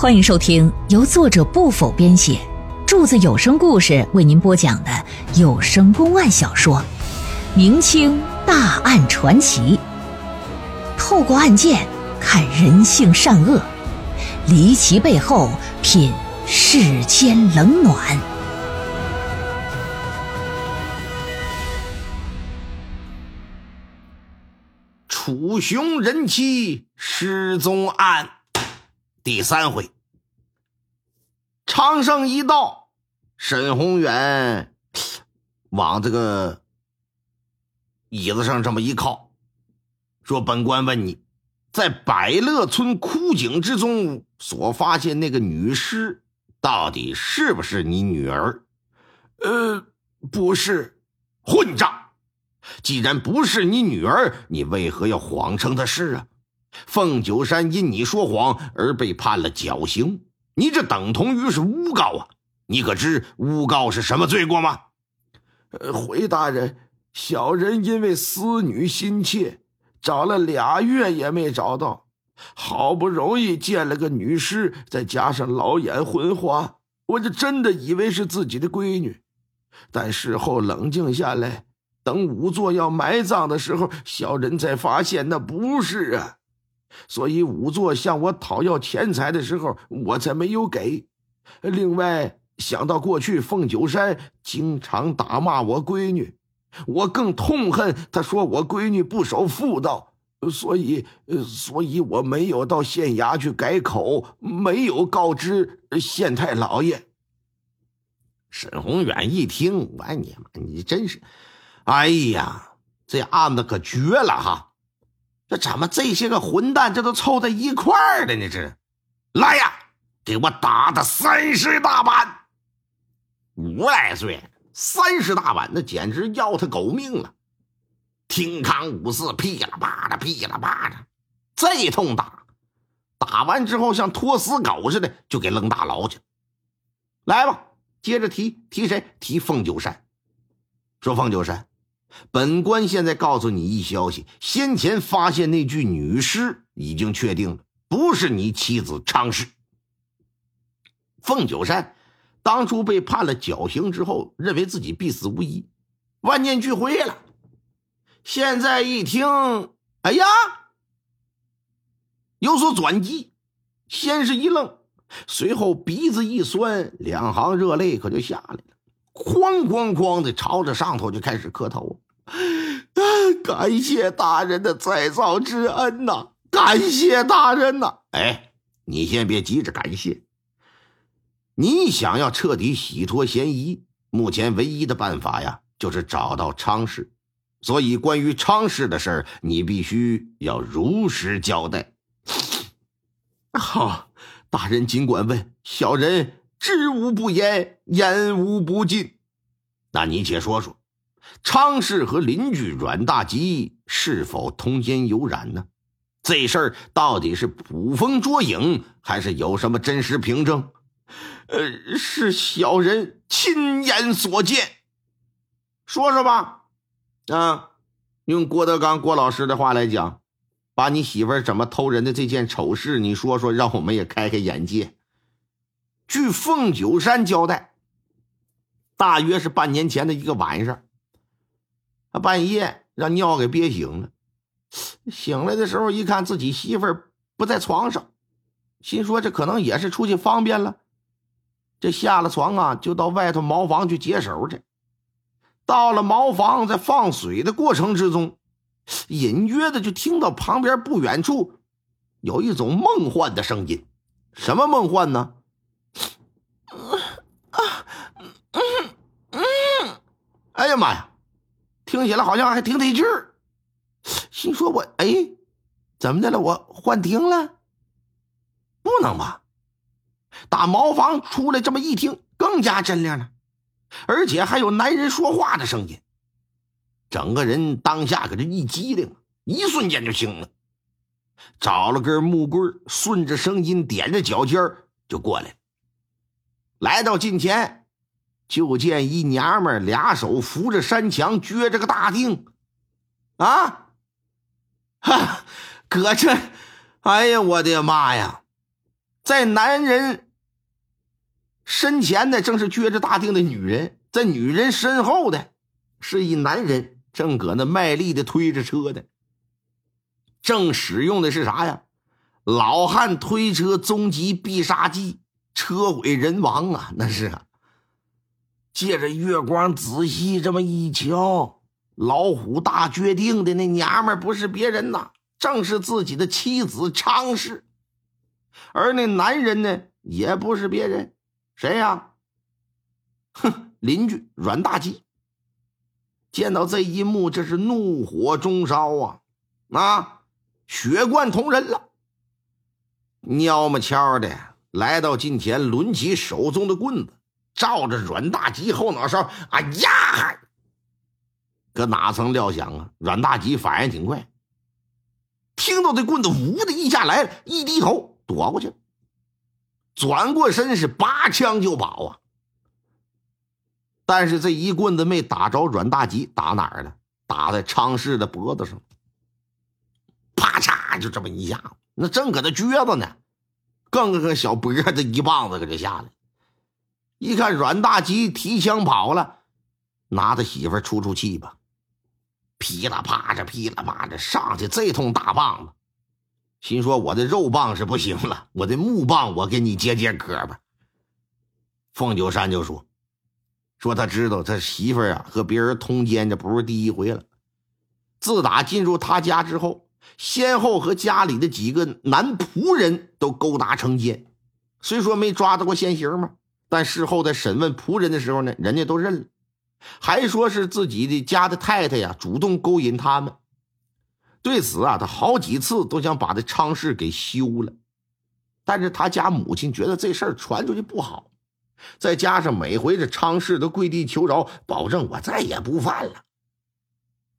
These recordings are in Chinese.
欢迎收听由作者不否编写，柱子有声故事为您播讲的有声公案小说《明清大案传奇》，透过案件看人性善恶，离奇背后品世间冷暖。楚雄人妻失踪案第三回，长生一到，沈宏远往这个椅子上这么一靠，说：“本官问你，在百乐村枯井之中所发现那个女尸，到底是不是你女儿？”“呃，不是，混账！”既然不是你女儿，你为何要谎称她是啊？凤九山因你说谎而被判了绞刑，你这等同于是诬告啊！你可知诬告是什么罪过吗？呃，回大人，小人因为思女心切，找了俩月也没找到，好不容易见了个女尸，再加上老眼昏花，我就真的以为是自己的闺女，但事后冷静下来。等仵作要埋葬的时候，小人才发现那不是啊，所以仵作向我讨要钱财的时候，我才没有给。另外，想到过去凤九山经常打骂我闺女，我更痛恨他说我闺女不守妇道，所以，所以我没有到县衙去改口，没有告知县太老爷。沈宏远一听，完你妈，你真是。哎呀，这案子可绝了哈！这怎么这些个混蛋这都凑在一块儿了呢？这，来呀，给我打的三十大板！五来岁，三十大板，那简直要他狗命了！听康五四噼里啪啦，噼里啪啦，这通打，打完之后像拖死狗似的，就给扔大牢去。来吧，接着提提谁？提凤九山。说凤九山。本官现在告诉你一消息：先前发现那具女尸已经确定了，不是你妻子昌氏。凤九山当初被判了绞刑之后，认为自己必死无疑，万念俱灰了。现在一听，哎呀，有所转机，先是一愣，随后鼻子一酸，两行热泪可就下来了。哐哐哐的朝着上头就开始磕头，感谢大人的再造之恩呐！感谢大人呐！哎，你先别急着感谢，你想要彻底洗脱嫌疑，目前唯一的办法呀，就是找到昌氏。所以关于昌氏的事儿，你必须要如实交代。好，大人尽管问，小人。知无不言，言无不尽。那你且说说，昌氏和邻居阮大吉是否通奸有染呢？这事儿到底是捕风捉影，还是有什么真实凭证？呃，是小人亲眼所见。说说吧。啊，用郭德纲郭老师的话来讲，把你媳妇儿怎么偷人的这件丑事，你说说，让我们也开开眼界。据凤九山交代，大约是半年前的一个晚上，他半夜让尿给憋醒了。醒来的时候，一看自己媳妇儿不在床上，心说这可能也是出去方便了。这下了床啊，就到外头茅房去解手去。到了茅房，在放水的过程之中，隐约的就听到旁边不远处有一种梦幻的声音。什么梦幻呢？嗯嗯哎呀妈呀，听起来好像还挺得劲儿。心说：“我哎，怎么的了？我幻听了？不能吧？打茅房出来这么一听，更加真亮了，而且还有男人说话的声音。整个人当下可就一激灵，一瞬间就醒了，找了根木棍，顺着声音踮着脚尖就过来了，来到近前。”就见一娘们俩手扶着山墙，撅着个大腚，啊，哈，搁这，哎呀，我的妈呀！在男人身前的正是撅着大腚的女人，在女人身后的是一男人，正搁那卖力的推着车的，正使用的是啥呀？老汉推车终极必杀技，车毁人亡啊！那是啊。借着月光仔细这么一瞧，老虎大决定的那娘们不是别人呐，正是自己的妻子昌氏。而那男人呢，也不是别人，谁呀？哼，邻居阮大吉。见到这一幕，这是怒火中烧啊！啊，血贯同人了。蔫么悄的来到近前，抡起手中的棍子，照着阮大吉后脑勺，哎呀！搁哪曾料想啊，阮大吉反应挺快，听到这棍子呜的一下来了，一低头躲过去了，转过身是拔枪就跑啊！但是这一棍子没打着阮大吉，打哪儿了？打在昌氏的脖子上，啪嚓，就这么一下。那正搁那撅着呢，更个小脖子一棒子搁这下来。一看阮大吉提枪跑了，拿他媳妇出出气吧。噼里啪嚓，噼里啪嚓上去这通大棒子，心说我的肉棒是不行了，我的木棒我给你解解渴吧。凤九山就说：“说他知道他媳妇啊和别人通奸，这不是第一回了。自打进入他家之后。”先后和家里的几个男仆人都勾搭成奸，虽说没抓到过现行嘛，但事后在审问仆人的时候呢，人家都认了，还说是自己的家的太太呀主动勾引他们。对此啊，他好几次都想把这昌氏给休了，但是他家母亲觉得这事儿传出去不好，再加上每回这昌氏都跪地求饶，保证我再也不犯了，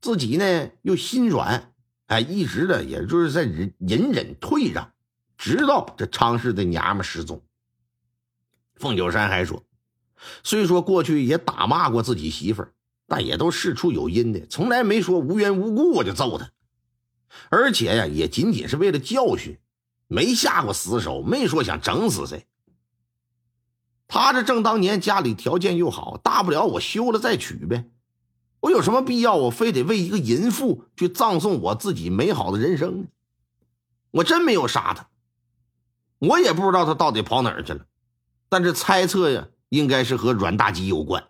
自己呢又心软。哎，一直的也就是在忍隐忍退让，直到这昌氏的娘们失踪。凤九山还说，虽说过去也打骂过自己媳妇儿，但也都事出有因的，从来没说无缘无故我就揍她，而且呀，也仅仅是为了教训，没下过死手，没说想整死谁。他这正当年家里条件又好，大不了我休了再娶呗。我有什么必要？我非得为一个淫妇去葬送我自己美好的人生呢？我真没有杀他，我也不知道他到底跑哪儿去了。但是猜测呀，应该是和阮大吉有关。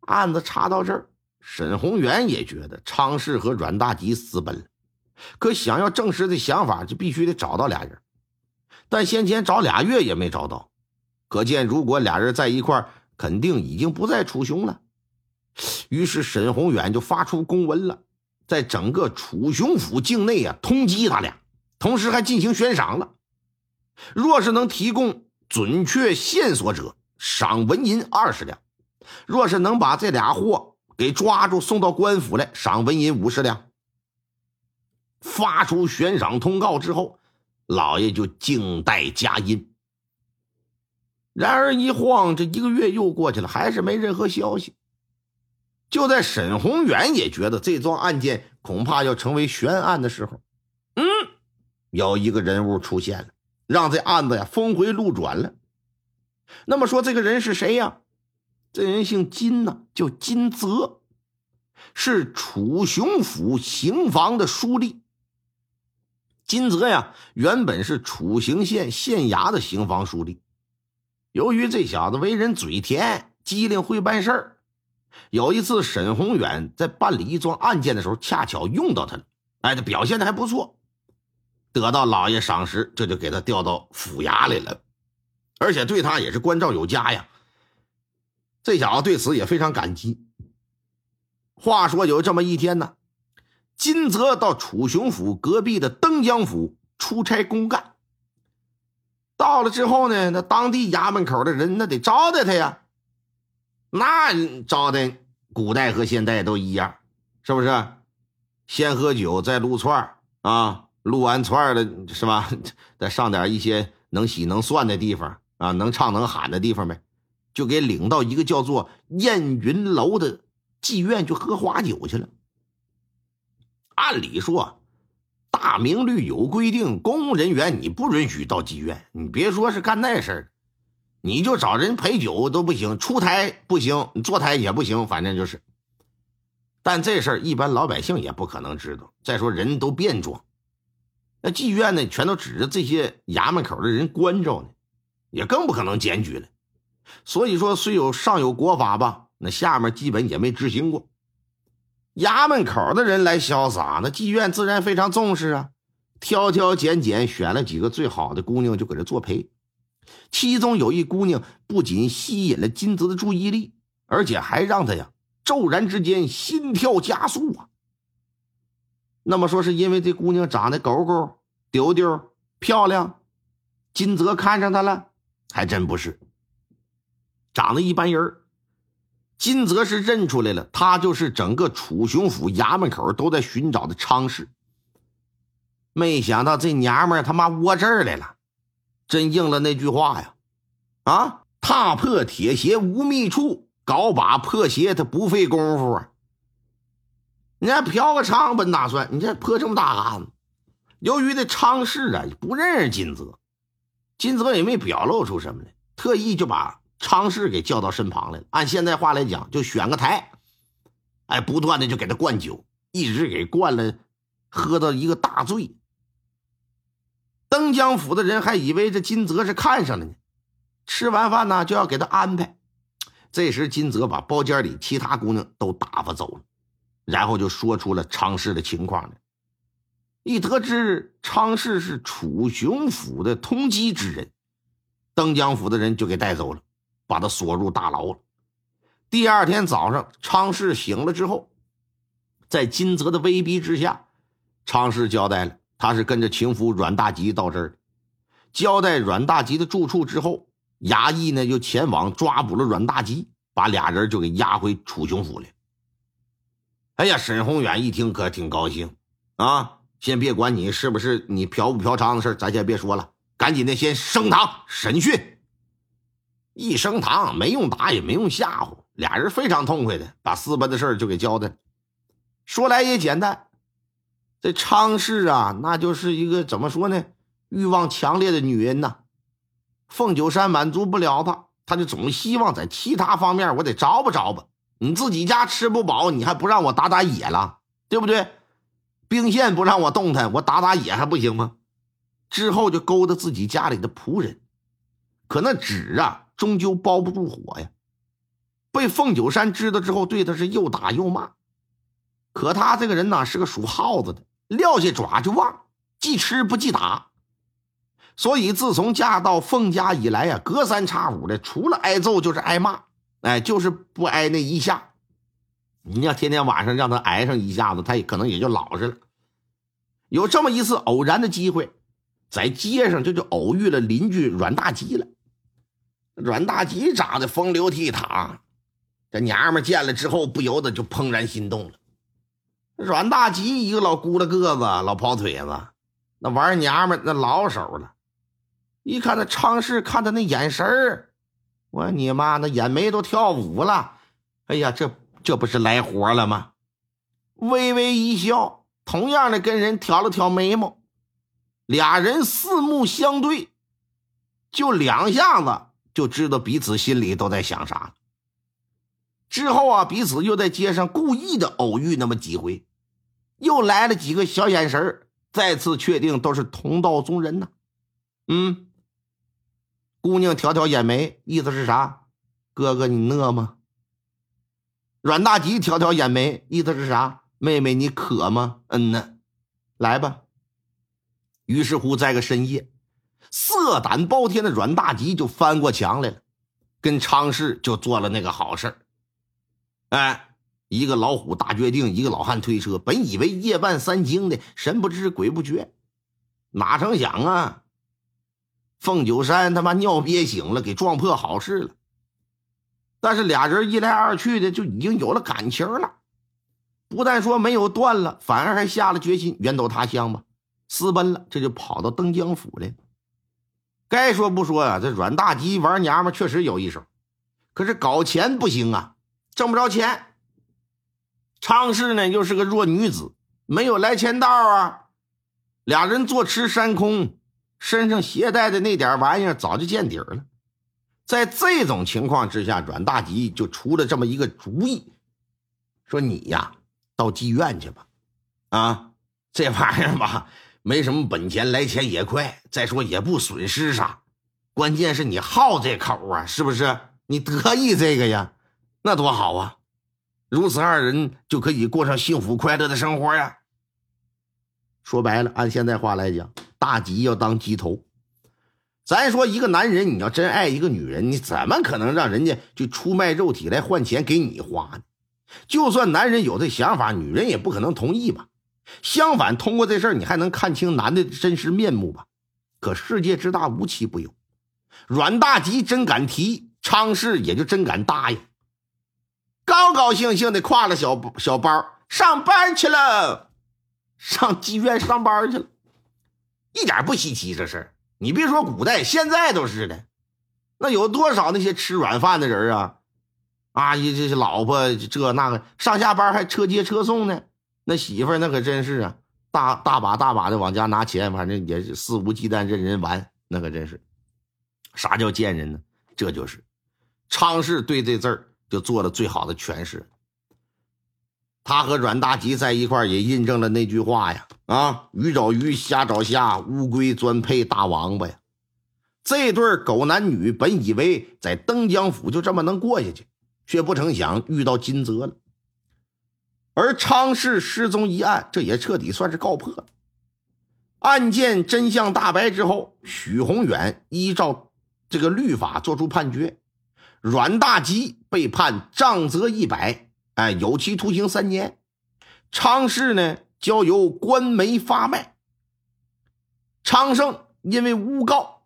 案子查到这儿，沈宏元也觉得昌氏和阮大吉私奔了，可想要证实的想法，就必须得找到俩人。但先前找俩月也没找到，可见如果俩人在一块肯定已经不在楚雄了。于是沈宏远就发出公文了，在整个楚雄府境内啊通缉他俩，同时还进行悬赏了。若是能提供准确线索者，赏纹银二十两；若是能把这俩货给抓住，送到官府来，赏纹银五十两。发出悬赏通告之后，老爷就静待佳音。然而一晃，这一个月又过去了，还是没任何消息。就在沈宏远也觉得这桩案件恐怕要成为悬案的时候，嗯，有一个人物出现了，让这案子呀峰回路转了。那么说这个人是谁呀？这人姓金呐，叫金泽，是楚雄府刑房的书吏。金泽呀，原本是楚行县县衙的刑房书吏，由于这小子为人嘴甜、机灵、会办事儿。有一次，沈宏远在办理一桩案件的时候，恰巧用到他了。哎，他表现的还不错，得到老爷赏识，这就给他调到府衙里了，而且对他也是关照有加呀。这小子对此也非常感激。话说有这么一天呢，金泽到楚雄府隔壁的登江府出差公干，到了之后呢，那当地衙门口的人那得招待他呀。那招待，古代和现代都一样，是不是？先喝酒，再撸串啊！撸完串了，是吧？再上点一些能洗能涮的地方啊，能唱能喊的地方呗，就给领到一个叫做燕云楼的妓院去喝花酒去了。按理说，大明律有规定，公务人员你不允许到妓院。你别说是干那事儿，你就找人陪酒都不行，出台不行，坐台也不行，反正就是。但这事儿一般老百姓也不可能知道。再说人都变装，那妓院呢，全都指着这些衙门口的人关着呢，也更不可能检举了。所以说，虽有上有国法吧，那下面基本也没执行过。衙门口的人来潇洒，那妓院自然非常重视啊，挑挑拣拣选了几个最好的姑娘就搁这作陪。其中有一姑娘不仅吸引了金泽的注意力，而且还让他呀骤然之间心跳加速啊。那么说是因为这姑娘长得狗狗丢丢漂亮，金泽看上她了？还真不是，长得一般人金泽是认出来了，他就是整个楚雄府衙门口都在寻找的昌氏。没想到这娘们他妈窝这儿来了，真应了那句话呀！啊，踏破铁鞋无觅处，搞把破鞋他不费功夫啊！你看嫖个娼本打算，你这破这么大案子。由于这昌氏啊不认识金泽，金泽也没表露出什么来，特意就把。昌氏给叫到身旁来了，按现在话来讲，就选个台，哎，不断的就给他灌酒，一直给灌了，喝到一个大醉。登江府的人还以为这金泽是看上了呢，吃完饭呢就要给他安排。这时金泽把包间里其他姑娘都打发走了，然后就说出了昌氏的情况来。一得知昌氏是楚雄府的通缉之人，登江府的人就给带走了。把他锁入大牢了。第二天早上，昌氏醒了之后，在金泽的威逼之下，昌氏交代了，他是跟着情夫阮大吉到这儿，交代阮大吉的住处之后，衙役呢就前往抓捕了阮大吉，把俩人就给押回楚雄府了。哎呀，沈宏远一听可挺高兴啊！先别管你是不是你嫖不嫖娼的事咱先别说了，赶紧的先升堂审讯。一升堂，没用打也没用吓唬，俩人非常痛快的把私奔的事就给交代。说来也简单，这昌氏啊，那就是一个怎么说呢？欲望强烈的女人呐。凤九山满足不了她，她就总希望在其他方面我得着吧着吧。你自己家吃不饱，你还不让我打打野了，对不对？兵线不让我动弹，我打打野还不行吗？之后就勾搭自己家里的仆人，可那纸啊。终究包不住火呀！被凤九山知道之后，对他是又打又骂。可他这个人呢，是个属耗子的，撂下爪就忘，既吃不记打。所以自从嫁到凤家以来呀，隔三差五的，除了挨揍就是挨骂，哎，就是不挨那一下。你要天天晚上让他挨上一下子，他也可能也就老实了。有这么一次偶然的机会，在街上这就偶遇了邻居阮大吉了。阮大吉长得风流倜傥，这娘们见了之后不由得就怦然心动了。阮大吉一个老咕噜个子、老跑腿子，那玩娘们那老手了。一看那昌氏看他那眼神儿，我你妈那眼眉都跳舞了。哎呀，这这不是来活了吗？微微一笑，同样的跟人挑了挑眉毛，俩人四目相对，就两下子。就知道彼此心里都在想啥。之后啊，彼此又在街上故意的偶遇那么几回，又来了几个小眼神再次确定都是同道中人呢。嗯，姑娘挑挑眼眉，意思是啥？哥哥你饿吗？阮大吉挑挑眼眉，意思是啥？妹妹你渴吗？嗯呢，来吧。于是乎，在个深夜。色胆包天的阮大吉就翻过墙来了，跟昌氏就做了那个好事哎，一个老虎大决定，一个老汉推车。本以为夜半三更的神不知鬼不觉，哪成想啊，凤九山他妈尿憋醒了，给撞破好事了。但是俩人一来二去的就已经有了感情了，不但说没有断了，反而还下了决心远走他乡吧，私奔了，这就跑到登江府来。该说不说啊，这阮大吉玩娘们确实有一手，可是搞钱不行啊，挣不着钱。昌氏呢又是个弱女子，没有来钱道啊，俩人坐吃山空，身上携带的那点玩意儿早就见底儿了。在这种情况之下，阮大吉就出了这么一个主意，说：“你呀，到妓院去吧，啊，这玩意儿吧，没什么本钱，来钱也快，再说也不损失啥，关键是你好这口啊，是不是？你得意这个呀，那多好啊！如此二人就可以过上幸福快乐的生活呀。说白了，按现在话来讲，大吉要当鸡头。”咱说一个男人，你要真爱一个女人，你怎么可能让人家就出卖肉体来换钱给你花呢？就算男人有这想法，女人也不可能同意吧？相反，通过这事儿，你还能看清男的真实面目吧？可世界之大，无奇不有。阮大吉真敢提，昌氏也就真敢答应，高高兴兴的挎了小小包上班去了，上妓院上班去了，一点不稀奇这事儿。你别说古代，现在都是的。那有多少那些吃软饭的人啊？啊，这这老婆这那个上下班还车接车送呢。那媳妇那可真是啊，大大把大把的往家拿钱，反正也是肆无忌惮任人玩。那可真是，啥叫贱人呢？这就是昌氏对这字儿就做了最好的诠释。他和阮大吉在一块也印证了那句话呀。啊，鱼找鱼，虾找虾，乌龟专配大王八呀！这对狗男女本以为在登江府就这么能过下去，却不成想遇到金泽了。而昌氏失踪一案，这也彻底算是告破了。案件真相大白之后，许宏远依照这个律法作出判决，阮大吉被判杖责一百，哎，有期徒刑三年。昌氏呢？交由官媒发卖，昌盛因为诬告，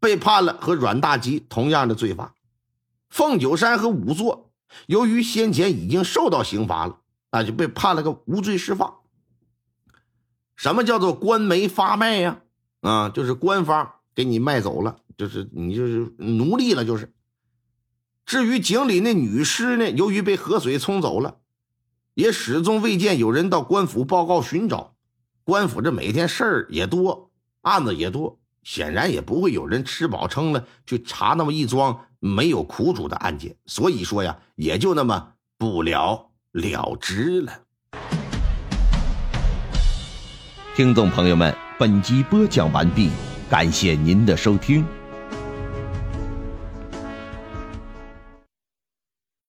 被判了和阮大吉同样的罪罚。凤九山和仵作由于先前已经受到刑罚了，那就被判了个无罪释放。什么叫做官媒发卖呀？啊，就是官方给你卖走了，就是你就是奴隶了，就是。至于井里那女尸呢，由于被河水冲走了。也始终未见有人到官府报告寻找，官府这每天事儿也多，案子也多，显然也不会有人吃饱撑了去查那么一桩没有苦主的案件，所以说呀，也就那么不了了之了。听众朋友们，本集播讲完毕，感谢您的收听。